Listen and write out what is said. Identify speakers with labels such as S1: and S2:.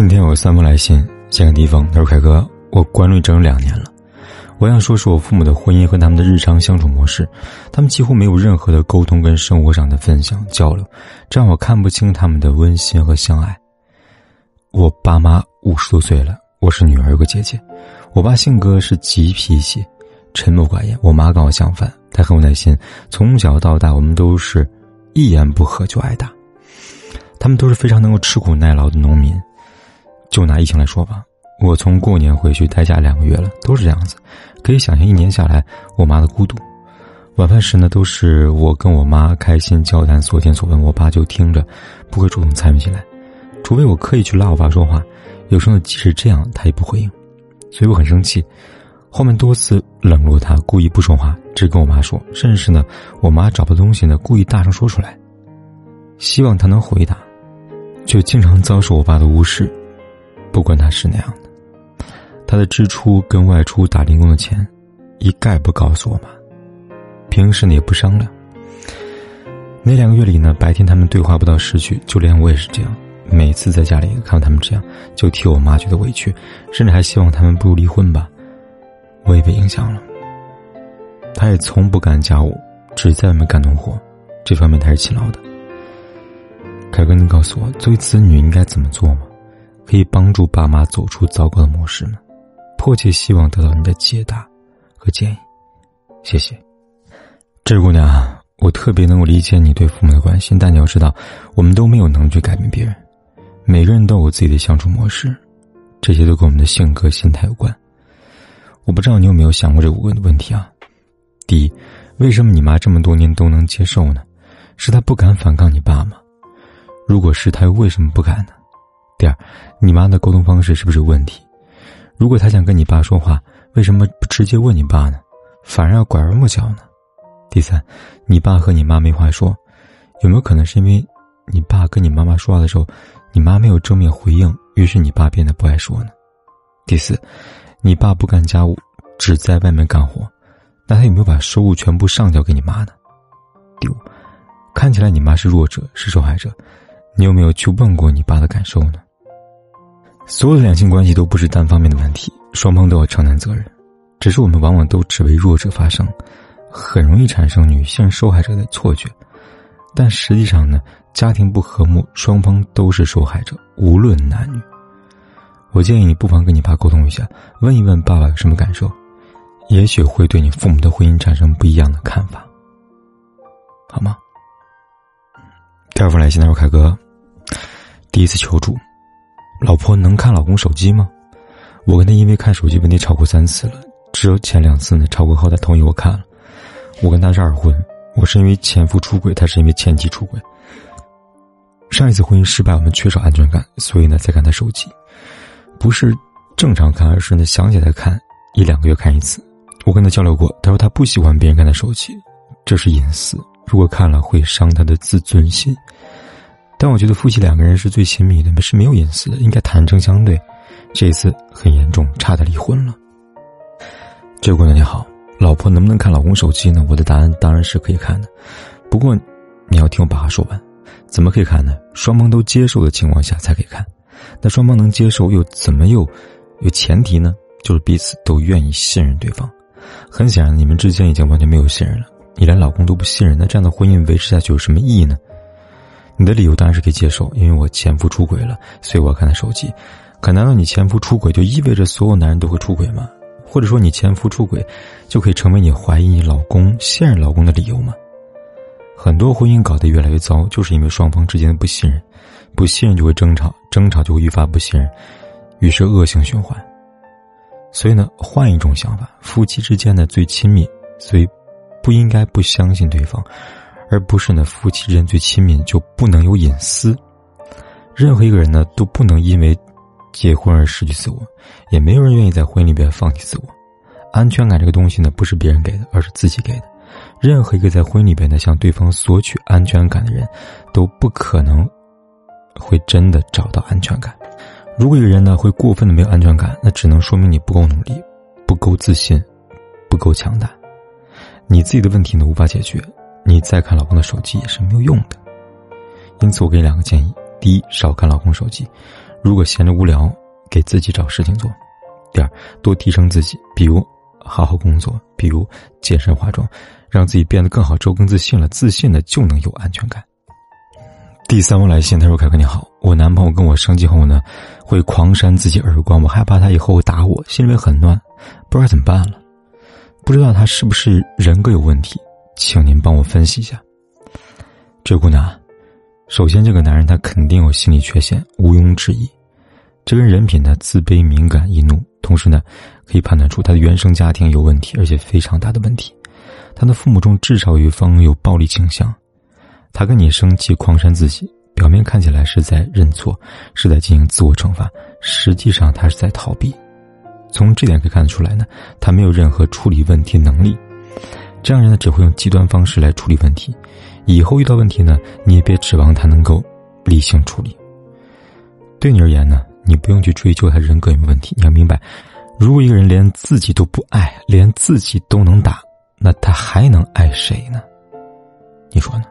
S1: 今天有三封来信，先看第一封。他说：“凯哥，我关注你整整两年了，我想说说我父母的婚姻和他们的日常相处模式。他们几乎没有任何的沟通跟生活上的分享交流，这让我看不清他们的温馨和相爱。我爸妈五十多岁了，我是女儿，有个姐姐。我爸性格是急脾气，沉默寡言；我妈跟我相反，她很有耐心。从小到大，我们都是一言不合就挨打。他们都是非常能够吃苦耐劳的农民。”就拿疫情来说吧，我从过年回去待家两个月了，都是这样子。可以想象一年下来我妈的孤独。晚饭时呢，都是我跟我妈开心交谈所见所闻，我爸就听着，不会主动参与进来，除非我刻意去拉我爸说话。有时候即使这样，他也不回应，所以我很生气。后面多次冷落他，故意不说话，只跟我妈说。甚至是呢，我妈找不到东西呢，故意大声说出来，希望他能回答，就经常遭受我爸的无视。不管他是那样的，他的支出跟外出打零工的钱，一概不告诉我妈。平时呢也不商量。那两个月里呢，白天他们对话不到十句，就连我也是这样。每次在家里看到他们这样，就替我妈觉得委屈，甚至还希望他们不如离婚吧。我也被影响了。他也从不干家务，只在外面干农活，这方面他是勤劳的。凯哥，你告诉我，作为子女应该怎么做吗？可以帮助爸妈走出糟糕的模式吗？迫切希望得到你的解答和建议，谢谢。这位姑娘，我特别能够理解你对父母的关心，但你要知道，我们都没有能力去改变别人，每个人都有自己的相处模式，这些都跟我们的性格、心态有关。我不知道你有没有想过这五个问题啊？第一，为什么你妈这么多年都能接受呢？是她不敢反抗你爸吗？如果是，她又为什么不敢呢？第二，你妈的沟通方式是不是有问题？如果她想跟你爸说话，为什么不直接问你爸呢？反而要拐弯抹角呢？第三，你爸和你妈没话说，有没有可能是因为你爸跟你妈妈说话的时候，你妈没有正面回应，于是你爸变得不爱说呢？第四，你爸不干家务，只在外面干活，那他有没有把收入全部上交给你妈呢？第五，看起来你妈是弱者，是受害者，你有没有去问过你爸的感受呢？所有的两性关系都不是单方面的问题，双方都要承担责任。只是我们往往都只为弱者发声，很容易产生女性受害者的错觉。但实际上呢，家庭不和睦，双方都是受害者，无论男女。我建议你不妨跟你爸沟通一下，问一问爸爸有什么感受，也许会对你父母的婚姻产生不一样的看法，好吗？第二封来信，他说：“凯哥，第一次求助。”老婆能看老公手机吗？我跟他因为看手机问题吵过三次了，只有前两次呢吵过后他同意我看了。我跟他是二婚，我是因为前夫出轨，他是因为前妻出轨。上一次婚姻失败，我们缺少安全感，所以呢才看他手机，不是正常看，而是呢想起来看，一两个月看一次。我跟他交流过，他说他不喜欢别人看他手机，这是隐私，如果看了会伤他的自尊心。但我觉得夫妻两个人是最亲密的，是没有隐私的，应该坦诚相对。这一次很严重，差点离婚了。这位姑娘你好，老婆能不能看老公手机呢？我的答案当然是可以看的，不过你要听我把话说完。怎么可以看呢？双方都接受的情况下才可以看。那双方能接受又怎么又有前提呢？就是彼此都愿意信任对方。很显然，你们之间已经完全没有信任了。你连老公都不信任，那这样的婚姻维持下去有什么意义呢？你的理由当然是可以接受，因为我前夫出轨了，所以我要看他手机。可难道你前夫出轨就意味着所有男人都会出轨吗？或者说你前夫出轨，就可以成为你怀疑你老公、现任老公的理由吗？很多婚姻搞得越来越糟，就是因为双方之间的不信任，不信任就会争吵，争吵就会愈发不信任，于是恶性循环。所以呢，换一种想法，夫妻之间的最亲密，所以不应该不相信对方。而不是呢，夫妻之间最亲密就不能有隐私。任何一个人呢，都不能因为结婚而失去自我，也没有人愿意在婚姻里边放弃自我。安全感这个东西呢，不是别人给的，而是自己给的。任何一个在婚姻里边呢向对方索取安全感的人，都不可能会真的找到安全感。如果一个人呢会过分的没有安全感，那只能说明你不够努力，不够自信，不够强大。你自己的问题呢无法解决。你再看老公的手机也是没有用的，因此我给你两个建议：第一，少看老公手机；如果闲着无聊，给自己找事情做。第二，多提升自己，比如好好工作，比如健身化妆，让自己变得更好之后更自信了，自信的就能有安全感。第三封来信，他说：“凯哥你好，我男朋友跟我生气后呢，会狂扇自己耳光，我害怕他以后会打我，心里面很乱，不知道怎么办了。不知道他是不是人格有问题，请您帮我分析一下。”这姑娘，首先这个男人他肯定有心理缺陷，毋庸置疑。这个人人品呢自卑、敏感、易怒，同时呢，可以判断出他的原生家庭有问题，而且非常大的问题。他的父母中至少有一方有暴力倾向。他跟你生气、狂扇自己，表面看起来是在认错，是在进行自我惩罚，实际上他是在逃避。从这点可以看得出来呢，他没有任何处理问题能力。这样人呢，只会用极端方式来处理问题。以后遇到问题呢，你也别指望他能够理性处理。对你而言呢，你不用去追究他人格有没有问题。你要明白，如果一个人连自己都不爱，连自己都能打，那他还能爱谁呢？你说呢？